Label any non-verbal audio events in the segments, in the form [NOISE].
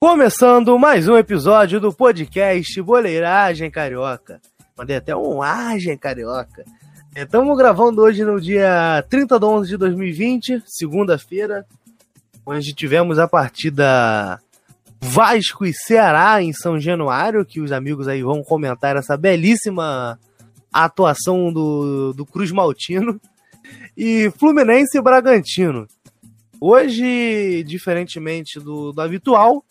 Começando mais um episódio do podcast Boleiragem Carioca. Mandei até um agem carioca. Estamos gravando hoje no dia 30 de 11 de 2020, segunda-feira, onde tivemos a partida Vasco e Ceará em São Januário, que os amigos aí vão comentar essa belíssima atuação do, do Cruz Maltino, e Fluminense e Bragantino. Hoje, diferentemente do, do habitual,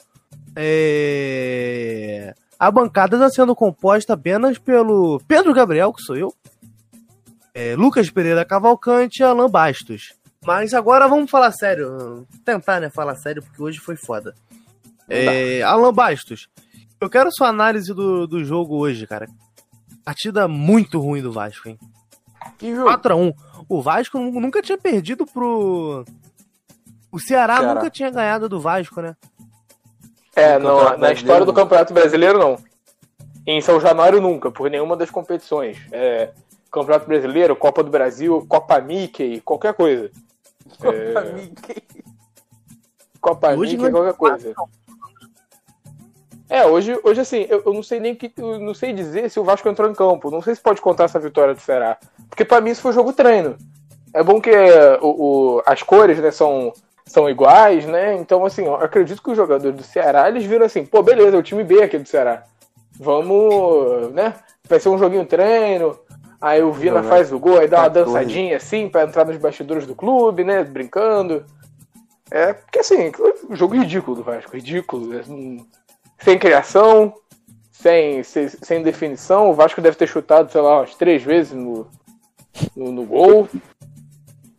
é... a bancada está sendo composta apenas pelo Pedro Gabriel, que sou eu, é, Lucas Pereira Cavalcante e Alan Bastos. Mas agora vamos falar sério. Tentar, né? Falar sério, porque hoje foi foda. É, Alan Bastos, eu quero sua análise do, do jogo hoje, cara. Partida muito ruim do Vasco, hein? Que jogo? 4x1. O Vasco nunca tinha perdido pro. O Ceará, Ceará. nunca tinha ganhado do Vasco, né? É, No não, na história do Campeonato Brasileiro, não. Em São Januário, nunca, por nenhuma das competições. É, Campeonato Brasileiro, Copa do Brasil, Copa Mickey, qualquer coisa. Copa É. Mickey. Copa Hoje Mickey, não qualquer coisa. É, hoje, hoje assim, eu, eu não sei nem que. Eu não sei dizer se o Vasco entrou em campo. Não sei se pode contar essa vitória do Ceará. Porque pra mim isso foi jogo treino. É bom que o, o- as cores, né, são, são iguais, né? Então, assim, eu acredito que os jogadores do Ceará, eles viram assim, pô, beleza, é o time B aqui do Ceará. Vamos, né? Vai ser um joguinho treino. Aí o Vina Jogar faz o gol, aí dá uma 14. dançadinha assim pra entrar nos bastidores do clube, né? Brincando. É, porque assim, um jogo ridículo do Vasco, ridículo. é, hum, Sem criação, sem, sem, sem definição. O Vasco deve ter chutado, sei lá, umas três vezes no, no, no gol.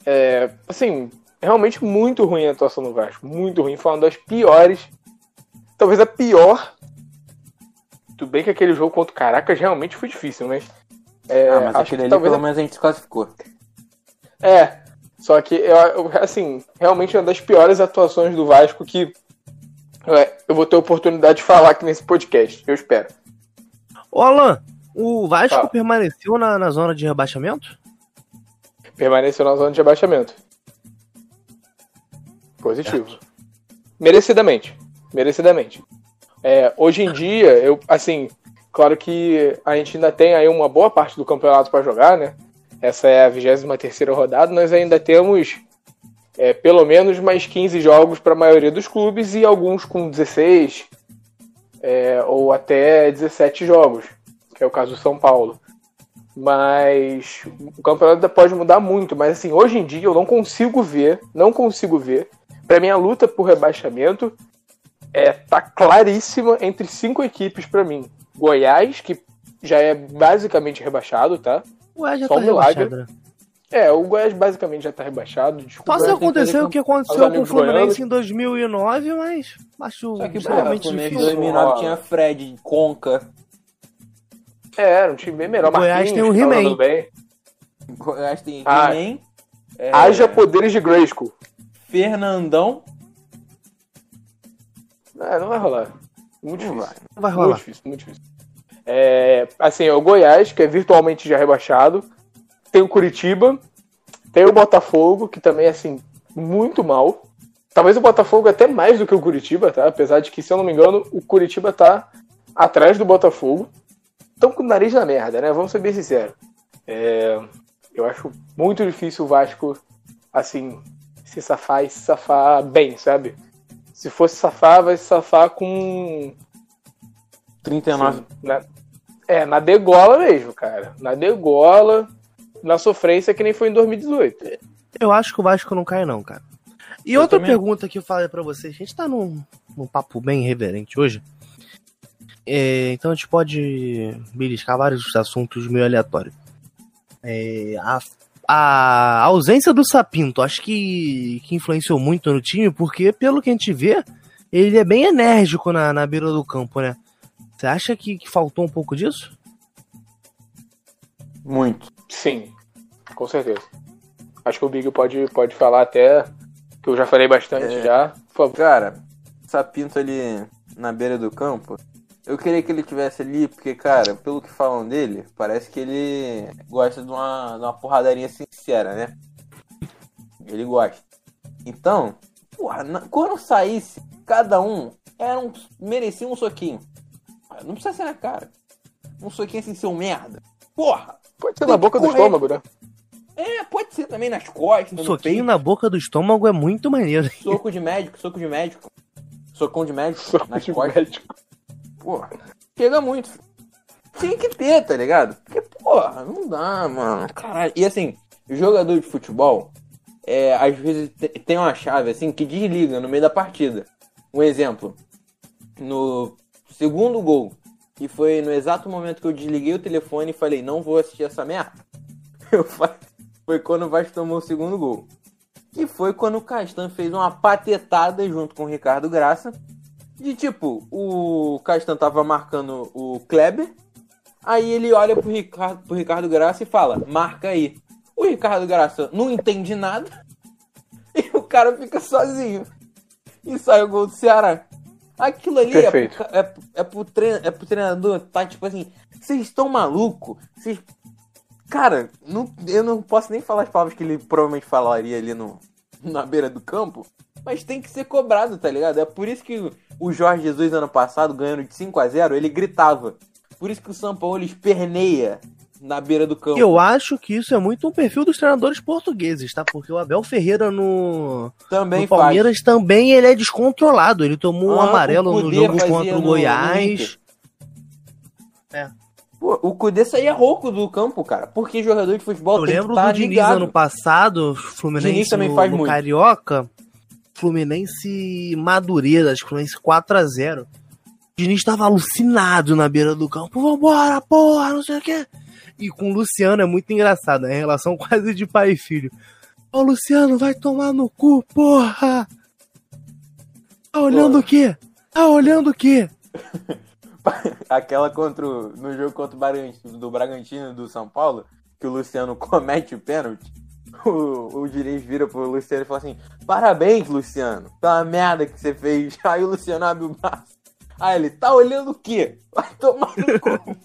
É, assim, realmente muito ruim a atuação do Vasco. Muito ruim. Foi uma das piores. Talvez a pior. Tudo bem que aquele jogo contra o Caracas realmente foi difícil, mas. é, ah, mas acho aquele que ali talvez pelo menos a gente se classificou. é, só que, assim, realmente é uma das piores atuações do Vasco que é, eu vou ter a oportunidade de falar aqui nesse podcast, eu espero. Ô, Alan, o Vasco Fala. permaneceu na, na zona de rebaixamento? Permaneceu na zona de abaixamento. Positivo. Merecidamente. Merecidamente. É, hoje em dia, eu, assim, claro que a gente ainda tem aí uma boa parte do campeonato para jogar, né? Essa é a 23 rodada, nós ainda temos é, pelo menos mais 15 jogos para a maioria dos clubes e alguns com 16 é, ou até 17 jogos, que é o caso do São Paulo. Mas o campeonato pode mudar muito, mas assim, hoje em dia eu não consigo ver, não consigo ver. Para mim a luta por rebaixamento é tá claríssima entre cinco equipes para mim. Goiás, que já é basicamente rebaixado, tá? Ué, já Só tá um milagre. né? É, o Goiás basicamente já tá rebaixado. Desculpa. Ver o que aconteceu com o Fluminense goianos. em 2009, mas acho Só que, extremamente Fluminense em difícil. 2009 tinha Fred, Conca. É, era um time bem melhor. O Goiás Marquinhos, tem o tava He-Man. Goiás tem Ah. He-Man, é, Haja poderes de Grayskull. Fernandão. É, não vai rolar. Muito Não difícil. Não vai Muito rolar. difícil, muito difícil. É, assim, é o Goiás, que é virtualmente já rebaixado. Tem o Curitiba. Tem o Botafogo, que também é, assim, muito mal. Talvez o Botafogo até mais do que o Curitiba, tá? Apesar de que, se eu não me engano, o Curitiba tá atrás do Botafogo. Estão com o nariz na merda, né? Vamos ser bem sinceros. É, eu acho muito difícil o Vasco, assim, se safar e se safar bem, sabe? Se fosse safar, vai se safar com 39. Sim, na- é, na degola mesmo, cara. Na degola, na sofrência que nem foi em 2018. Eu acho que o Vasco não cai, não, cara. E Eu outra também. pergunta que eu falei pra vocês. A gente tá num, num papo bem irreverente hoje. É, então a gente pode beliscar vários assuntos meio aleatórios. É, a, a ausência do Sapinto, acho que, que influenciou muito no time, porque pelo que a gente vê, ele é bem enérgico na, na beira do campo, né? Você acha que, que faltou um pouco disso? Muito. Sim, com certeza. Acho que o Big pode, pode falar até, que eu já falei bastante É. já. Por favor. Cara, Sapinto ali na beira do campo, eu queria que ele tivesse ali, porque, cara, pelo que falam dele, parece que ele gosta de uma, de uma porradaria sincera, né? Ele gosta. Então, porra, na- quando saísse cada um era um, merecia um soquinho. Não precisa ser na cara. Um soquinho assim, seu merda. Porra! Pode ser na boca do estômago, né? É, pode ser também nas costas. Um no soquinho peito. na boca do estômago é muito maneiro. Soco de médico, soco de médico. Socão de médico Soco nas de costas. médico. Porra, chega muito. Tinha que ter, tá ligado? Porque, porra, não dá, mano. Caralho. E assim, jogador de futebol, é, às vezes te- tem uma chave assim que desliga no meio da partida. Um exemplo. No segundo gol, que foi no exato momento que eu desliguei o telefone e falei, não vou assistir essa merda. [LAUGHS] Foi quando o Vasco tomou o segundo gol. Que foi quando o Castan fez uma patetada junto com o Ricardo Graça. De tipo, o Castan tava marcando o Kleber. Aí ele olha pro Ricardo, pro Ricardo Graça e fala, marca aí. O Ricardo Graça não entende nada. [LAUGHS] E o cara fica sozinho. E sai o gol do Ceará. Aquilo ali é pro, ca- é, pro- é, pro trein- é pro treinador, tá tipo assim, vocês estão maluco? Vocês. Cara, não, eu não posso nem falar as palavras que ele provavelmente falaria ali no, [LAUGHS] na beira do campo. Mas tem que ser cobrado, tá ligado? É por isso que o Jorge Jesus, ano passado, ganhando de 5 a 0 ele gritava. Por isso que o São Paulo esperneia na beira do campo. Eu acho que isso é muito um perfil dos treinadores portugueses, tá? Porque o Abel Ferreira no, Também no Palmeiras também ele é descontrolado. Ele tomou um Ah, amarelo o no jogo contra o no- no Goiás. Pô, o Cudê saía rouco do campo, cara. Porque jogador de futebol Eu tem lembro que tá do Diniz ligado. ano passado, Fluminense Diniz também no, faz no muito. Carioca, Fluminense Madureira, acho que Fluminense 4x0. Diniz tava alucinado na beira do campo, vambora, porra, não sei o quê. E com o Luciano é muito engraçado, é relação [LAUGHS] quase de pai e filho. Ô Luciano, vai tomar no cu, porra! Tá olhando Pô. o quê? Tá olhando o quê? [LAUGHS] [LAUGHS] Aquela contra o, no jogo contra o Bragantino, do Bragantino do São Paulo, que o Luciano [LAUGHS] comete o pênalti. O, o Diniz vira pro Luciano e fala assim: Parabéns, Luciano, pela merda que você fez. [LAUGHS] Aí o Luciano abre o braço. Aí ele, tá olhando o quê? Vai tomar no cu.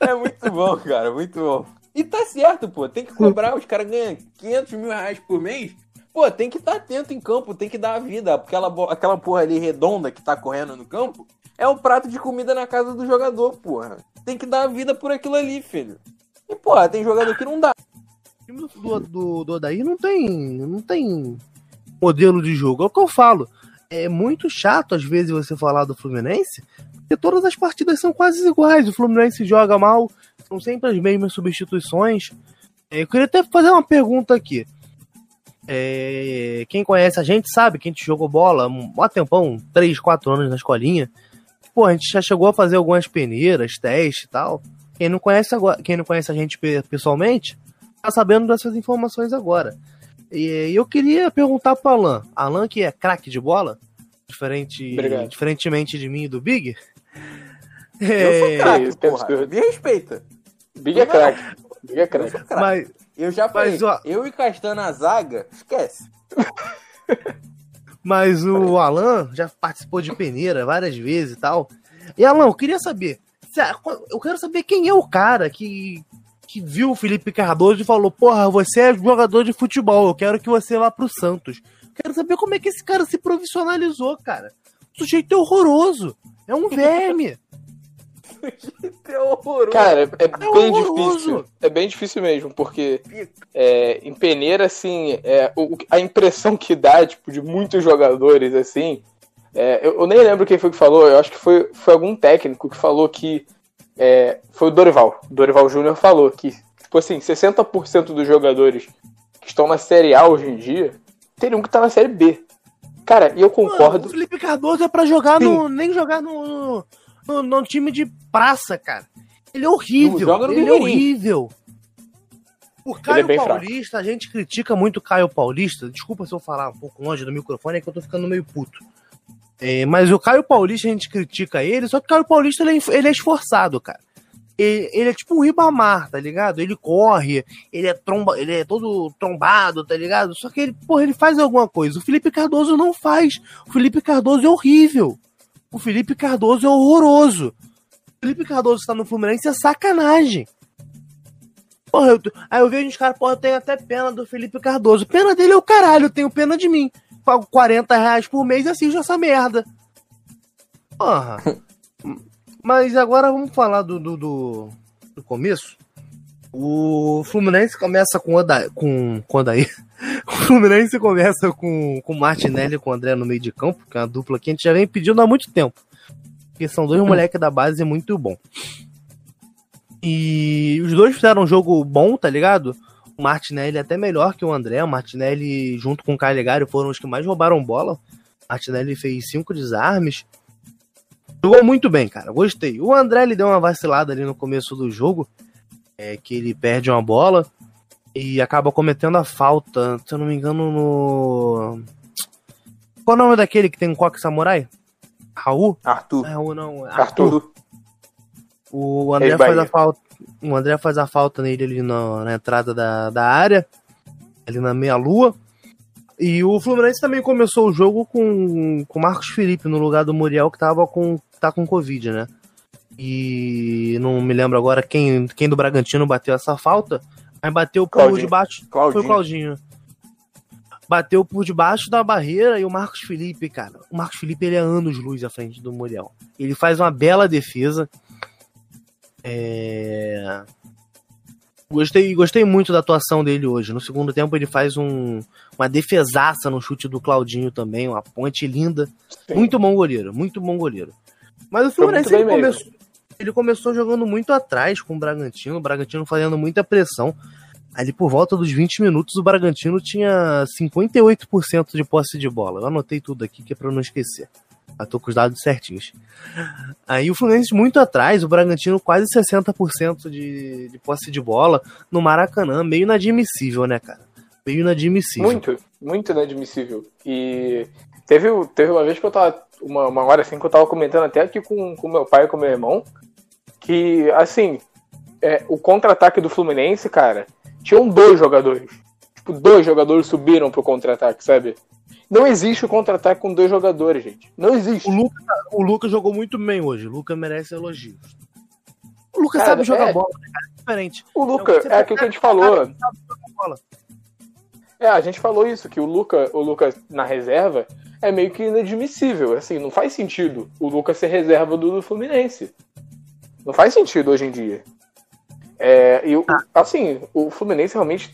É muito bom, cara, muito bom. E tá certo, pô, tem que cobrar. Os caras ganham 500 mil reais por mês. Pô, tem que estar atento em campo, tem que dar a vida. Aquela, aquela porra ali redonda que tá correndo no campo é o prato de comida na casa do jogador, porra. Tem que dar a vida por aquilo ali, filho. E, porra, tem jogador que não dá. O time do, do, do Odair não tem, não tem modelo de jogo. É o que eu falo. É muito chato, às vezes, você falar do Fluminense, porque todas as partidas são quase iguais. O Fluminense joga mal, são sempre as mesmas substituições. É, Eu queria até fazer uma pergunta aqui. É, quem conhece a gente sabe que a gente jogou bola um mó tempão, 3, 4 anos na escolinha. Pô, a gente já chegou a fazer algumas peneiras, testes e tal. Quem não conhece agora, quem não conhece a gente pe- pessoalmente, tá sabendo dessas informações agora. E eu queria perguntar pro Alan. Alan, que é craque de bola, diferente, Obrigado. diferentemente de mim e do Big. Eu É, sou craque, porra. absurdo. Me respeita. Big é craque. Craque. mas, Eu já falei, Mas, ó- eu e Castan na zaga, esquece. [LAUGHS] mas o Alan já participou de peneira várias vezes e tal. E Alan, eu queria saber. Eu quero saber quem é o cara que, que viu o Felipe Cardoso e falou: Porra, você é jogador de futebol, eu quero que você vá pro Santos. Quero saber como é que esse cara se profissionalizou, cara. O sujeito é horroroso. É um [LAUGHS] verme. É horroroso. Cara, é, é bem horroroso. difícil. É bem difícil mesmo, porque é, em peneira, assim, é, o- a impressão que dá, tipo, de muitos jogadores, assim. é, eu, eu nem lembro quem foi que falou, eu acho que foi, foi algum técnico que falou que. é, foi o Dorival. Dorival Júnior falou que, tipo assim, 60% dos jogadores que estão na Série A hoje em dia teriam que estar na Série B. Cara, e eu Mano, concordo. o Felipe Cardoso é pra jogar Sim. no. Nem jogar no, no, no time de praça, cara. Ele é horrível. No ele é Mineirinho. horrível. O é Caio fraco. Paulista, a gente critica muito o Caio Paulista. Desculpa se eu falar um pouco longe do microfone, é que eu tô ficando meio puto. É, mas o Caio Paulista, a gente critica ele, só que o Caio Paulista ele é, ele é esforçado, cara. Ele, ele é tipo um Ribamar, tá ligado? Ele corre, ele é tromba, ele é todo trombado, tá ligado? Só que ele, porra, ele faz alguma coisa. O Felipe Cardoso não faz. O Felipe Cardoso é horrível. O Felipe Cardoso é horroroso. O Felipe Cardoso está no Fluminense é sacanagem. Porra, eu, aí eu vejo uns caras, porra, eu tenho até pena do Felipe Cardoso. Pena dele é o caralho, eu tenho pena de mim. Pago 40 reais por mês e assisto essa merda. Porra. [LAUGHS] Mas agora vamos falar do, do, do, do começo. O Fluminense começa com o Odair. Com, com Odair. [LAUGHS] O Fluminense começa com, com o Martinelli e com o André no meio de campo, que é uma dupla que a gente já vem pedindo há muito tempo. Porque são dois moleques da base muito bom. E os dois fizeram um jogo bom, tá ligado? O Martinelli é até melhor que o André. O Martinelli, junto com o Calegari, foram os que mais roubaram bola. O Martinelli fez cinco desarmes. Jogou muito bem, cara. Gostei. O André ele deu uma vacilada ali no começo do jogo. É, que ele perde uma bola e acaba cometendo a falta, se eu não me engano, no. Qual é o nome daquele que tem um coque samurai? Raul? Arthur. Não é Raul, não. é Arthur. Arthur. O André faz a falta. O André faz a falta nele ali na, na entrada da, da área, ali na meia-lua. E o Fluminense também começou o jogo com o Marcos Felipe no lugar do Muriel, que tava com, tá com Covid, né? E não me lembro agora quem, quem do Bragantino bateu essa falta, mas bateu por Claudinho. debaixo. Foi Claudinho. o Claudinho. Bateu por debaixo da barreira e o Marcos Felipe, cara. O Marcos Felipe ele é anos luz à frente do Muriel. Ele faz uma bela defesa. É... Gostei, gostei muito da atuação dele hoje. No segundo tempo ele faz um, uma defesaça no chute do Claudinho também, uma ponte linda. Sim. Muito bom goleiro, muito bom goleiro. Mas o Foi Fluminense mesmo. Ele começou jogando muito atrás com o Bragantino, o Bragantino fazendo muita pressão. Ali por volta dos 20 minutos o Bragantino tinha 58% de posse de bola. Eu anotei tudo aqui que é eu não esquecer. Eu tô com os dados certinhos. Aí o Fluminense muito atrás, o Bragantino quase 60% de, de posse de bola no Maracanã. Meio inadmissível, né, cara? Meio inadmissível. Muito, muito inadmissível. E teve, teve uma vez que eu tava. Uma, uma hora assim que eu tava comentando até aqui com, com meu pai e com meu irmão. Que, assim, é, o contra-ataque do Fluminense, cara, tinham dois jogadores. Tipo, dois jogadores subiram pro contra-ataque, sabe? Não existe o contra-ataque com dois jogadores, gente. Não existe. O Lucas, o Lucas jogou muito bem hoje. O Lucas merece elogios. O Lucas sabe jogar é- bola, né, cara? É diferente. O Luca, Você é aquilo que a gente falou. É, a gente falou isso, que o Luca, o Lucas na reserva é meio que inadmissível. Assim, não faz sentido o Lucas ser reserva do, do Fluminense. Não faz sentido hoje em dia. É, e o- assim, o Fluminense realmente.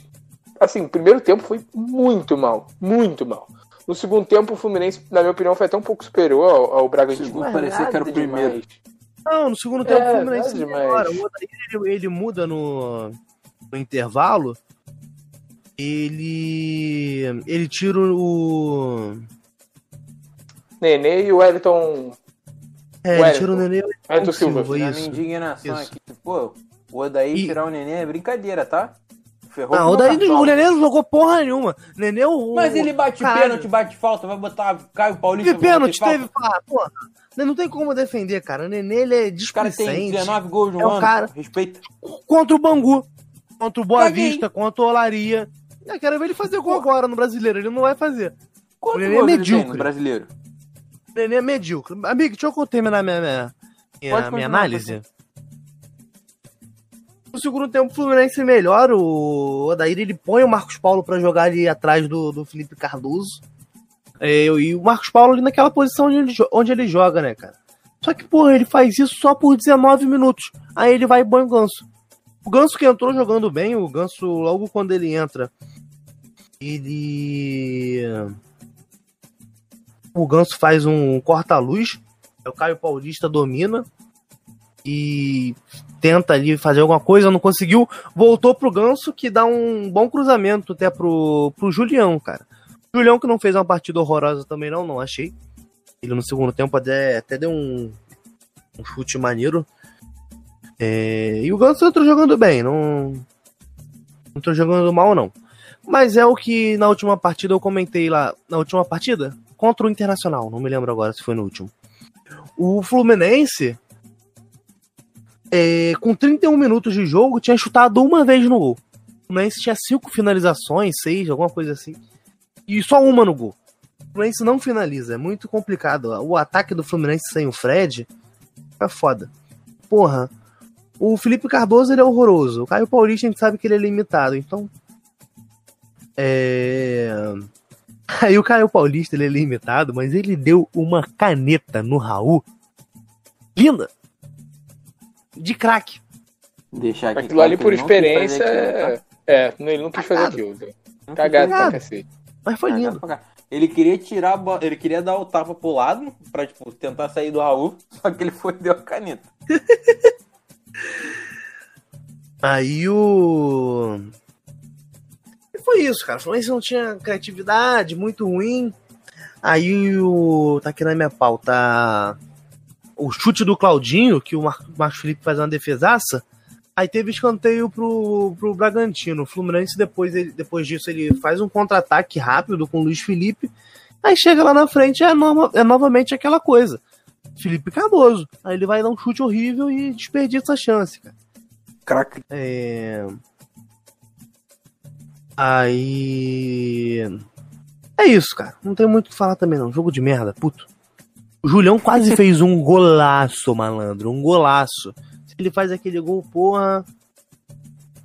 Assim, o primeiro tempo foi muito mal. Muito mal. No segundo tempo, o Fluminense, na minha opinião, foi até um pouco superior ao, ao Bragantino. Segundo parecia que era o primeiro. demais. Não, no segundo tempo É, o Fluminense melhora. O Odair, ele, ele muda no, no intervalo. Ele. Ele tira o. Nenê e o Wellington. É, ele tira o Nenê o Wellington Silva. Silva, Na minha isso. indignação isso. aqui, pô, o Odaí E- tirar o neném é brincadeira, tá? Ferrou Não, o, o cartão. o Nenê não jogou porra nenhuma. Nenê o. Mas ele bate Caralho. pênalti, bate falta, vai botar Caio Paulista. Teve vai pênalti, teve. falta. Porra. Não tem como defender, cara. O Nenê, ele é Os caras têm displicente. 19 gols no É um ano. cara- Respeita. Contra o Bangu. Contra o Boa Caguei. Vista, contra o Olaria. Eu quero ver ele fazer gol agora no brasileiro. Ele não vai fazer. Quanto Nenê é tem medíocre. no brasileiro? Nenê é medíocre. Amigo, deixa eu terminar minha, minha, minha, minha análise. No segundo tempo, o Fluminense melhora. O Odair ele põe o Marcos Paulo pra jogar ali atrás do, do Felipe Cardoso. É, e o Marcos Paulo ali naquela posição onde ele, onde ele joga, né, cara? Só que, porra, ele faz isso só por 19 minutos. Aí ele vai e põe o Ganso. O Ganso que entrou jogando bem, o Ganso, logo quando ele entra, ele. O Ganso faz um corta-luz. O Caio Paulista domina. E tenta ali fazer alguma coisa, não conseguiu. Voltou pro Ganso, que dá um bom cruzamento até pro, pro Julião, cara. Julião que não fez uma partida horrorosa também, não, não achei. Ele no segundo tempo até, até deu um, um chute maneiro. É, e o Ganso entrou jogando bem, não. Não jogando mal, não. Mas é o que na última partida eu comentei lá. Na última partida? Contra o Internacional, não me lembro agora se foi no último. O Fluminense, é, com 31 minutos de jogo, tinha chutado uma vez no gol. O Fluminense tinha cinco finalizações, seis, alguma coisa assim. E só uma no gol. O Fluminense não finaliza, é muito complicado. O ataque do Fluminense sem o Fred é foda. Porra, o Felipe Cardoso ele é horroroso. O Caio Paulista a gente sabe que ele é limitado, então. É. Aí o Caio Paulista ele é limitado, mas ele deu uma caneta no Raul Linda. De craque. Deixar aqui Aquilo ali por experiência aquilo, tá? é. É, ele não quis fazer Cagado. aquilo. Cagado pra cacete. Mas foi Cagado lindo. Ele queria tirar a bola, ele queria dar o tapa pro lado pra, tipo, tentar sair do Raul, [LAUGHS] só que ele foi e deu a caneta. [LAUGHS] Aí o. Foi isso, cara. O Fluminense não tinha criatividade, muito ruim. Aí o. Tá aqui na minha pauta. O chute do Claudinho, que o Mar- Marcos Felipe faz uma defesaça. Aí teve escanteio pro, pro Bragantino. O Fluminense, depois, ele- depois disso, ele faz um contra-ataque rápido com o Luiz Felipe. Aí chega lá na frente, é, nova- é novamente aquela coisa. Felipe Cardoso. Aí ele vai dar um chute horrível e desperdiça a chance, cara. Crack. É... Aí. É isso, cara. Não tem muito o que falar também, não. Jogo de merda, puto. O Julião quase [LAUGHS] fez um golaço, malandro. Um golaço. Se ele faz aquele gol, porra.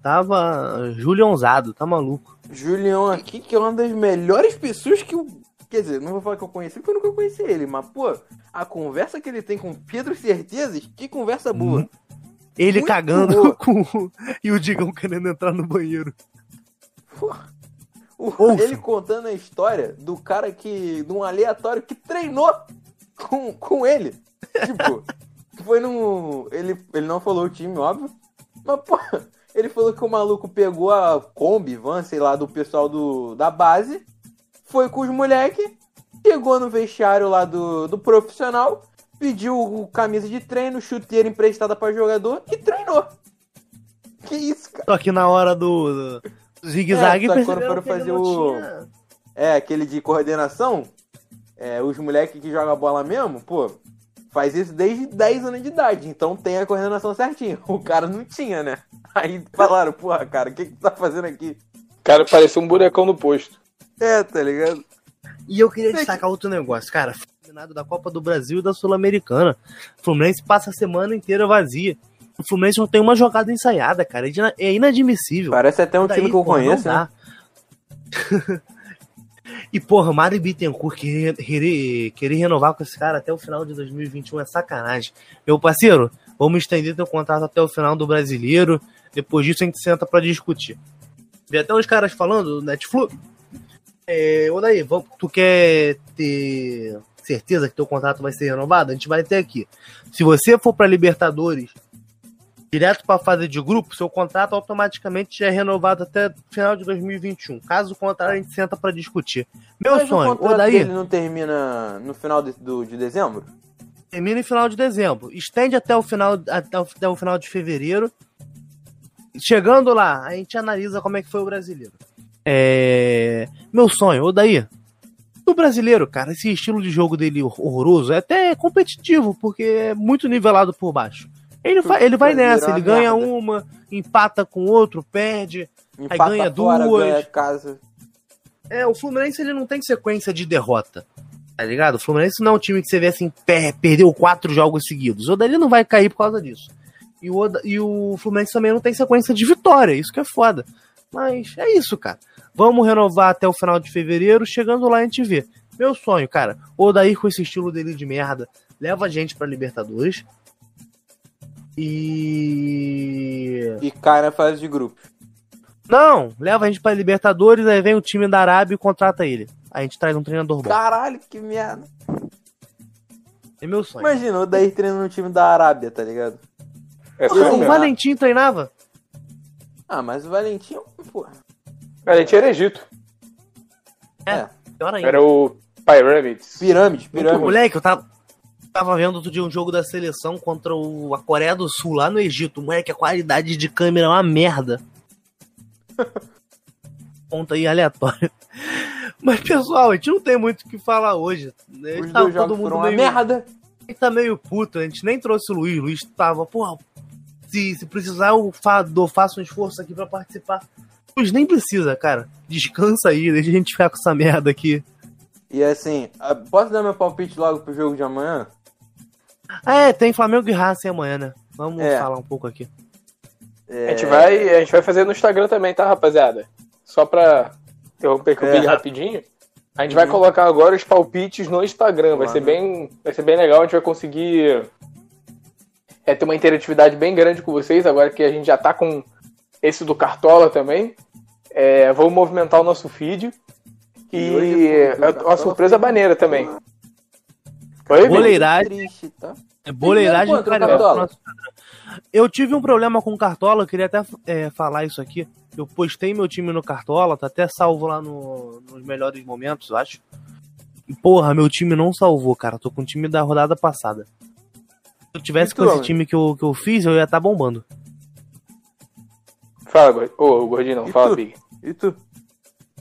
Tava Juliãozado, tá maluco. Julião aqui, que é uma das melhores pessoas que eu. Quer dizer, não vou falar que eu conheci, porque eu nunca conheci ele, mas, pô, a conversa que ele tem com Pedro Certezas, que conversa boa. Ele Muito cagando boa. [LAUGHS] com. e o Digão querendo entrar no banheiro. O- Ouça. ele contando a história do cara que. de um aleatório que treinou com, com ele. Tipo, [LAUGHS] foi num. Ele, ele não falou o time, óbvio. Mas, pô, ele falou que o maluco pegou a Kombi, van, sei lá, do pessoal do, da base, foi com os moleques, chegou no vestiário lá do, do profissional, pediu camisa de treino, chuteira emprestada pra jogador e treinou. Que isso, cara? Só que na hora do. do zigue-zague, É, quando foram fazer o- tinha- É, aquele de coordenação. É, os moleques que jogam bola mesmo, pô, faz isso desde 10 anos de idade. Então tem a coordenação certinha. [LAUGHS] O cara não tinha, né? Aí falaram, porra, cara, o que que tu tá fazendo aqui? O cara parecia um bonecão no posto. É, tá ligado? E eu queria destacar outro negócio, cara. foi Eliminado da Copa do Brasil e da Sul-Americana. O Fluminense passa a semana inteira vazia. O Fluminense não tem uma jogada ensaiada, cara. É É inadmissível. Parece até um Daí, time que eu porra, conheço, né? [LAUGHS] e, porra, Mário Bittencourt querer, querer, querer renovar com esse cara até o final de 2021 é sacanagem. Meu parceiro, vamos estender teu contrato até o final do brasileiro. Depois disso a gente senta pra discutir. Vi até uns caras falando do Netflix. É, ô daí, tu quer ter certeza que teu contrato vai ser renovado? A gente vai ter aqui. Se você for pra Libertadores direto para a fase de grupo, seu contrato automaticamente é renovado até final de 2021. Caso contrário, a gente senta para discutir. Meu Mas sonho, o daí dele não termina no final de, do, de dezembro? termina em final de dezembro. Estende até o final, até o, até o final de fevereiro. Chegando lá, a gente analisa como é que foi o brasileiro. É... Meu sonho, o daí. O brasileiro, cara, esse estilo de jogo dele horroroso é até competitivo, porque é muito nivelado por baixo. Ele, fa- ele vai nessa, ele ganha merda. uma, empata com outro, perde. Empata ganha fora, duas. ganha casa. É, o Fluminense ele não tem sequência de derrota. Tá ligado? O Fluminense não é um time que você vê assim, per- perdeu quatro jogos seguidos. O Odaí não vai cair por causa disso. E o, Oda- e o Fluminense também não tem sequência de vitória, isso que é foda. Mas é isso, cara. Vamos renovar até o final de fevereiro, chegando lá a gente vê. Meu sonho, cara, o Odair com esse estilo dele de merda, leva a gente pra Libertadores. E. E cai na fase de grupo. Não, leva a gente pra Libertadores, aí vem o time da Arábia e contrata ele. A gente traz um treinador bom. Caralho, que merda. É meu sonho. Imagina, o Daí treinando no time da Arábia, tá ligado? É o. Valentim treinava? Ah, mas o Valentim, porra. A gente era Egito. É. Pior ainda. Era o Pyramids. Pirâmide, pirâmide. Moleque, eu tava, tava vendo outro dia um jogo da seleção contra o, a Coreia do Sul lá no Egito. Moleque, a qualidade de câmera é uma merda. [LAUGHS] Ponta aí aleatório. [LAUGHS] Mas, pessoal, a gente não tem muito o que falar hoje. né? Os tava dois todo mundo meio, merda. a gente tá meio puto. A gente nem trouxe o Luiz. O Luiz tava, porra, se, se precisar eu faço um esforço aqui pra participar. O Luiz nem precisa, cara. Descansa aí, deixa a gente ficar com essa merda aqui. E assim, posso dar meu palpite logo pro jogo de amanhã? Ah, é, tem Flamengo e Racing amanhã, né? Vamos É. falar um pouco aqui. É, A gente, vai, a gente vai fazer no Instagram também, tá, rapaziada? Só pra interromper aqui o É. vídeo rapidinho. A gente vai Uhum. colocar agora os palpites no Instagram. Vai ser bem, vai ser bem legal. A gente vai conseguir é ter uma interatividade bem grande com vocês, agora que a gente já tá com esse do Cartola também. É, vamos movimentar o nosso feed. E, E hoje é do uma surpresa maneira também. Oi, Vini? Boleiragem. Triste, tá? É boleiragem carioca. Padrão. Eu tive um problema com o Cartola, eu queria até é, falar isso aqui. Eu postei meu time no Cartola, tá até salvo lá no- nos melhores momentos, eu acho. E, porra, meu time não salvou, cara. Tô com o time da rodada passada. Se eu tivesse E com esse time que eu, que eu fiz, eu ia estar bombando. Fala, Gordinho. Ô, Gordinho não, E fala, tu? Big. E tu?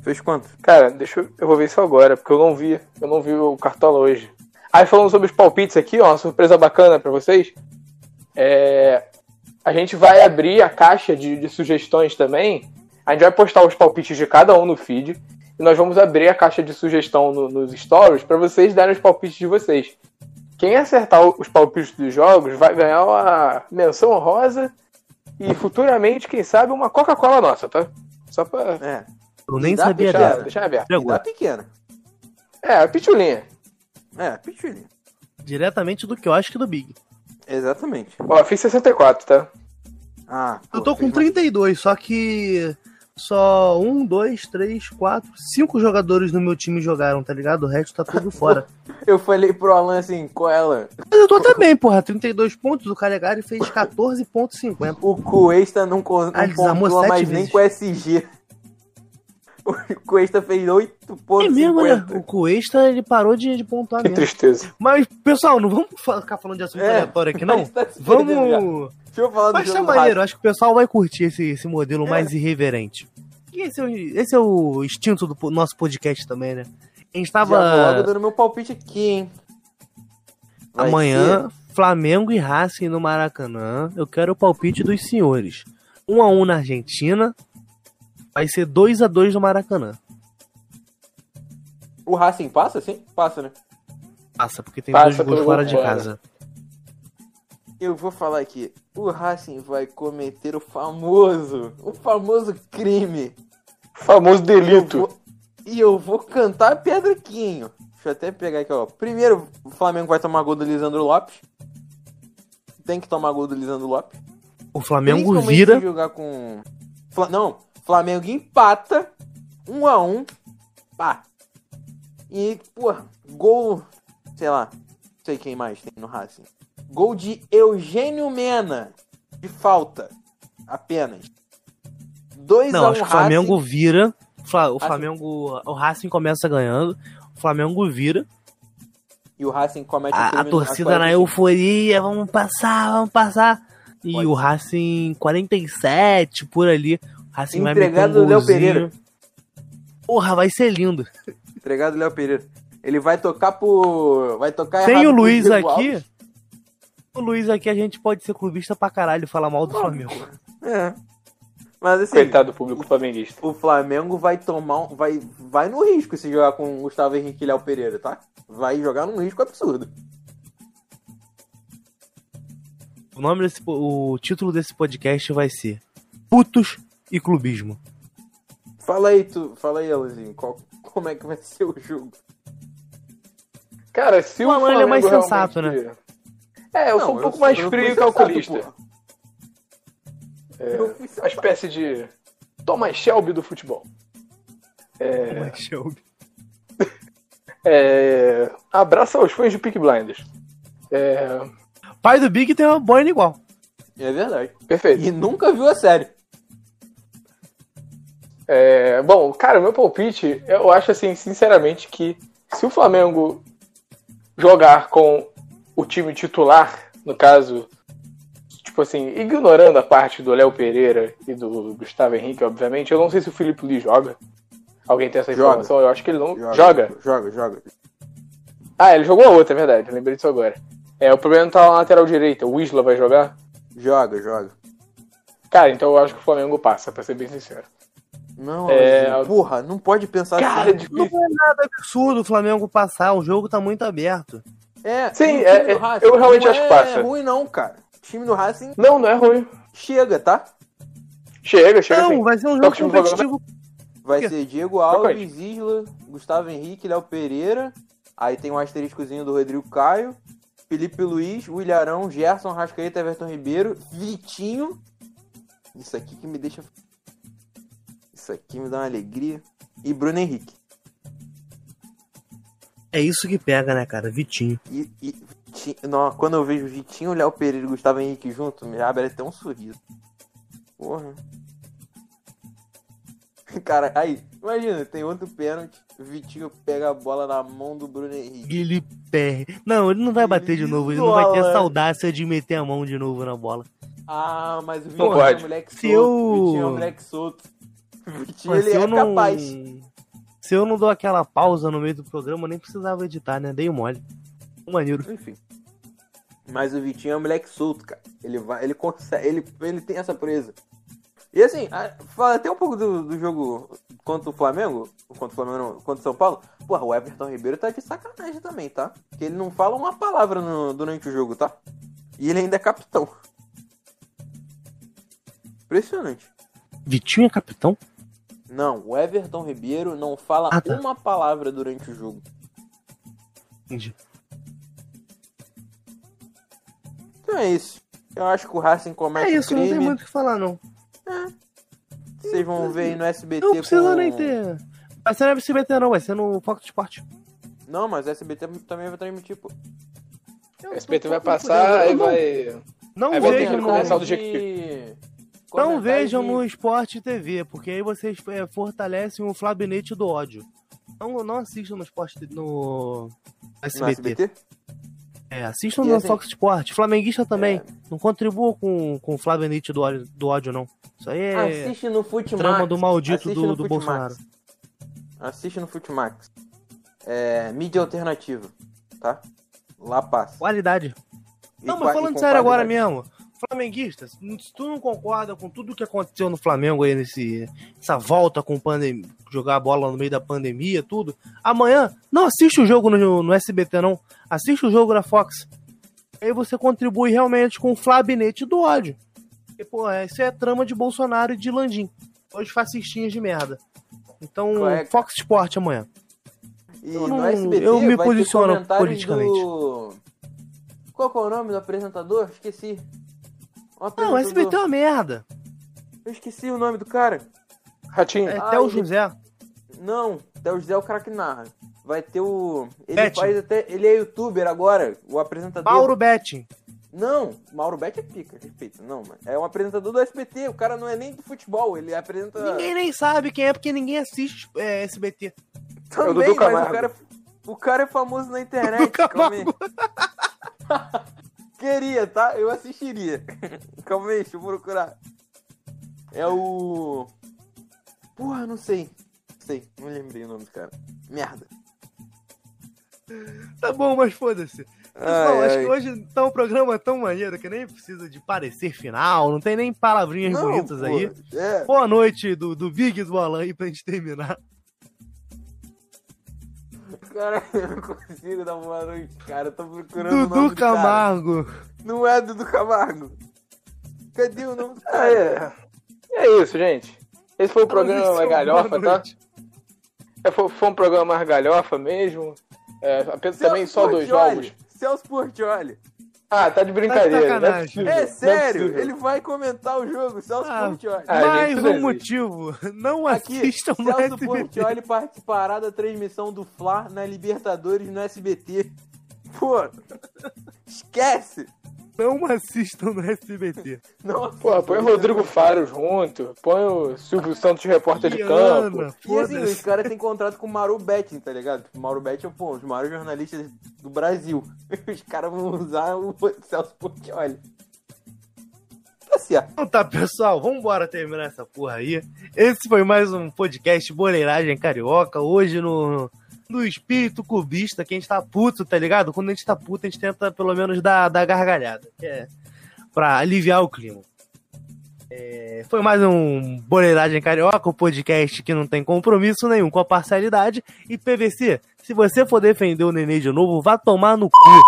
Fez quanto? Cara, deixa eu. Eu vou ver isso agora, porque eu não vi. Eu não vi o Cartola hoje. Aí falando sobre os palpites aqui, ó, uma surpresa bacana pra vocês. É, a gente vai abrir a caixa de, de sugestões também. A gente vai postar os palpites de cada um no feed. E nós vamos abrir a caixa de sugestão no- nos stories pra vocês darem os palpites de vocês. Quem acertar os palpites dos jogos vai ganhar uma menção honrosa e futuramente, quem sabe, uma Coca-Cola nossa, tá? Só pra É. Eu nem sabia pichada, dessa. deixar aberto. Agora, pequena. É, a pitulinha. É, pichulinha. diretamente do que eu acho que do Big. Exatamente. Ó, fiz 64, tá? Ah, Eu pô, tô com fez mais- 32, só que só um, dois, três, quatro, cinco jogadores no meu time jogaram, tá ligado? O resto tá tudo fora. [LAUGHS] Eu falei pro Alan assim, com ela. Mas eu tô até bem, porra. 32 pontos, o Calegari fez 14,50. O Cuesta não, con- não Ah, pontua mais nem vezes. com o SG. O Cuesta fez 8 pontos. É mesmo, né? O Cuesta, ele parou de, de pontuar Que mesmo. tristeza. Mas, pessoal, não vamos ficar falando de assunto É, aleatório aqui, não? [LAUGHS] tá já. Vamos... Deixa eu falar do Mas tá maneiro, acho que o pessoal vai curtir esse, esse modelo É. mais irreverente. E esse é, o, esse é o instinto do nosso podcast também, né? A gente Já vou tava logo dando meu palpite aqui, hein? Vai amanhã, Flamengo e Racing no Maracanã. Eu quero o palpite dos senhores. 1 a 1 na Argentina. Vai ser 2 a 2 no Maracanã. O Racing passa, sim? Passa, né? Passa, porque tem Passa dois gols fora de casa. Eu vou falar aqui. O Racing vai cometer o famoso, o famoso crime. Famoso Eu delito. vou- E eu vou cantar Pedriquinho. Deixa eu até pegar aqui, ó. Primeiro, o Flamengo vai tomar gol do Lisandro Lopes. Tem que tomar gol do Lisandro Lopes. O Flamengo vira. jogar com. Fla- Não, Flamengo empata. Um a um. Pá. E, pô, gol. Sei lá. Não sei quem mais tem no Racing. Gol de Eugênio Mena. De falta. Apenas. 2 Não, a 1 acho que o Flamengo Racing. vira. O Racing. Flamengo. O Racing começa ganhando. O Flamengo vira. E o Racing comete A, a torcida na 45. euforia. Vamos passar, vamos passar. E Pode o. Racing 47 por ali. Vai Entregado um do Léo. Pereira. Porra, vai ser lindo. Entregado Léo Pereira. Ele vai tocar por. Vai tocar Sem o Luiz aqui. Alves. O Luiz aqui a gente pode ser clubista pra caralho e falar mal do Flamengo. É. Mas assim. Coitado do público flamenguista. O Flamengo vai tomar. um- Vai, vai no risco se jogar com o Gustavo Henrique e Léo Pereira, tá? Vai jogar num risco absurdo. O nome desse o título desse podcast vai ser Putos e Clubismo. Fala aí, tu. Fala aí, Alanzinho. Qual, como é que vai ser o jogo? Cara, se O o, Alan, é mais sensato, realmente- É, eu sou um Não, pouco sou- mais frio e calculista. É, uma espécie de Thomas Shelby do futebol. É, [LAUGHS] é, abraço aos fãs de Peak Blinders. É, Pai do Big tem uma boina igual. É verdade. perfeito. E nunca viu a série. É, bom, cara, meu palpite, eu acho assim, sinceramente, que se o Flamengo jogar com o time titular, no caso, tipo assim, ignorando a parte do Léo Pereira e do Gustavo Henrique, obviamente, eu não sei se o Felipe Luiz joga. Alguém tem essa Joga. informação? Eu acho que ele não Joga. joga. Joga, joga. Ah, ele jogou a outra, é verdade, lembrei disso agora. É, o problema não tá na lateral direita, o Isla vai jogar? Joga, joga. Cara, então eu acho que o Flamengo passa, pra ser bem sincero. Não, É, porra, não pode pensar Cara, é assim. Não é nada absurdo o Flamengo passar, o jogo tá muito aberto. É, Sim, é- é- Racing eu realmente não acho que é passa. ruim não, cara. O time do Racing Não, não é ruim. chega, tá? Chega, chega Não, sim. vai ser um Só jogo competitivo. Vai ser Diego. Alves, Isla, Gustavo Henrique, Léo Pereira. Aí tem um asteriscozinho do Rodrigo Caio. Felipe Luiz, Williarão, Gerson, Rascaeta, Everton Ribeiro, Vitinho. Isso aqui que me deixa. Isso aqui me dá uma alegria. E Bruno Henrique. É isso que pega, né, cara? Vitinho. E, e Vitinho- não, quando eu vejo Vitinho, Léo Pereira e Gustavo Henrique junto, me abre até um sorriso. Porra. [LAUGHS] Cara, aí, imagina, tem outro pênalti, o Vitinho pega a bola na mão do Bruno Henrique. Ele perde. Não, ele não vai bater de Ele novo. Ele não vai ter isola. essa audácia de meter a mão de novo na bola. Ah, mas o Vitinho Não é um moleque solto. Eu- O Vitinho é um moleque solto. Mas ele é eu não. capaz. Se eu não dou aquela pausa no meio do programa, eu nem precisava editar, né? Dei mole. Maneiro. Enfim. Mas o Vitinho é um moleque solto, cara. Ele vai, ele consegue, ele, ele tem essa presa. E assim, fala até um pouco do, do jogo contra o Flamengo, contra o Flamengo, não, contra o São Paulo. Porra, o Everton Ribeiro tá de sacanagem também, tá? Porque ele não fala uma palavra no- durante o jogo, tá? E ele ainda é capitão. Impressionante. Vitinho é capitão? Não, o Everton Ribeiro não fala Ah, tá. uma palavra durante o jogo. Entendi. Então é isso. Eu acho que o Racing comete É isso, um não crime. tem muito o que falar, não. Vocês vão ver aí no SBT Não precisa com... nem ter. Vai ser no SBT, não, vai ser no Fox Sport. Não, mas o SBT também vai transmitir, pô. O SBT vai passar, aí vai. Não ter vejam que no. Não vejam no Sport TV, porque aí vocês é, fortalecem o flabinete do ódio. Não, não assistam no Sport no no SBT. SBT. É, assistam E no assim- Fox Sport. Flamenguista também. É. Não contribua com, com o flabinete do ódio, do ódio, não. Isso aí é Assiste no Futimax. trama do maldito Assiste do, do. Bolsonaro. Assiste no Futimax. É, mídia alternativa, tá? Lá passa. Qualidade. E Não, mas falando sério agora mesmo. Flamenguista, se tu não concorda com tudo que aconteceu no Flamengo aí, nesse, essa volta com pandemia, jogar a bola no meio da pandemia, tudo, amanhã não assiste o jogo no, no SBT, não. Assiste o jogo na Fox. Aí você contribui realmente com o flabinete do ódio. Porque, pô, isso é trama de Bolsonaro e de Landim. Dois fascistinhas de merda. Então, é? Fox Sport amanhã. E Eu não- SBT eu me posiciono politicamente. Do... Qual é o nome do apresentador? Esqueci. O Não, o. SBT é uma merda. Eu esqueci o nome do cara. Ratinho. É Ah, até o ele- José. Não, até o José é o cara que narra. Vai ter o. Ele Betting. faz até. Ele é youtuber agora, o apresentador. Mauro Betting. Não, Mauro Betti é pica, respeito. Não, mano. É um apresentador do SBT. O cara não é nem do futebol, ele apresenta. Ninguém nem sabe quem é, porque ninguém assiste é, SBT. Também, É o Dudu mas o cara, o cara é famoso na internet. Dudu. [LAUGHS] Queria, tá? Eu assistiria. [LAUGHS] Calma aí, deixa eu procurar. É o. Porra, não sei. Não sei, não lembrei o nome do cara. Merda. Tá bom, mas foda-se. Pessoal, Ai, acho ai. que hoje tá um programa tão maneiro que nem precisa de parecer final, não tem nem palavrinhas Não, bonitas pô, aí. É. Boa noite do, do Big do Alan aí pra gente terminar. Cara, [LAUGHS] eu não consigo dar boa noite, cara. Eu tô procurando o nome Dudu do cara. Camargo. Não é Dudu Camargo. Cadê o nome do Ah, cara? é. É isso, gente. Esse foi o programa mais galhofa, tá? É, foi, foi um programa mais galhofa mesmo. É, apenas também só dois jogos. Celso Portioli. Ah, tá de brincadeira. é sacanagem. possível, É não é sério, ele vai comentar o jogo, Celso Ah, Portioli. Gente, Mais um motivo. Não Aqui, assistam Celso. Portioli participará da transmissão do Fla na Libertadores no SBT. Pô, esquece! Não assistam no SBT. Não, Pô, põe o Rodrigo Faro junto. Põe o Silvio Santos, repórter de campo. E assim, os caras têm contrato com o Mauro Betting, tá ligado? O Mauro Betting é pô, um dos maiores jornalistas do Brasil. [LAUGHS] Os caras vão usar o Celso Portioli. Tá certo. Então tá, pessoal, vambora terminar essa porra aí. Esse foi mais um podcast Boleiragem Carioca. Hoje no, no espírito cubista, que a gente tá puto, tá ligado? Quando a gente tá puto, a gente tenta pelo menos dar, dar gargalhada. Que é pra aliviar o clima. É, foi mais um Boleiragem Carioca, um podcast que não tem compromisso nenhum com a parcialidade. E PVC, se você for defender o Nenê de novo, vá tomar no cu.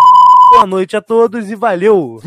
Boa noite a todos e valeu!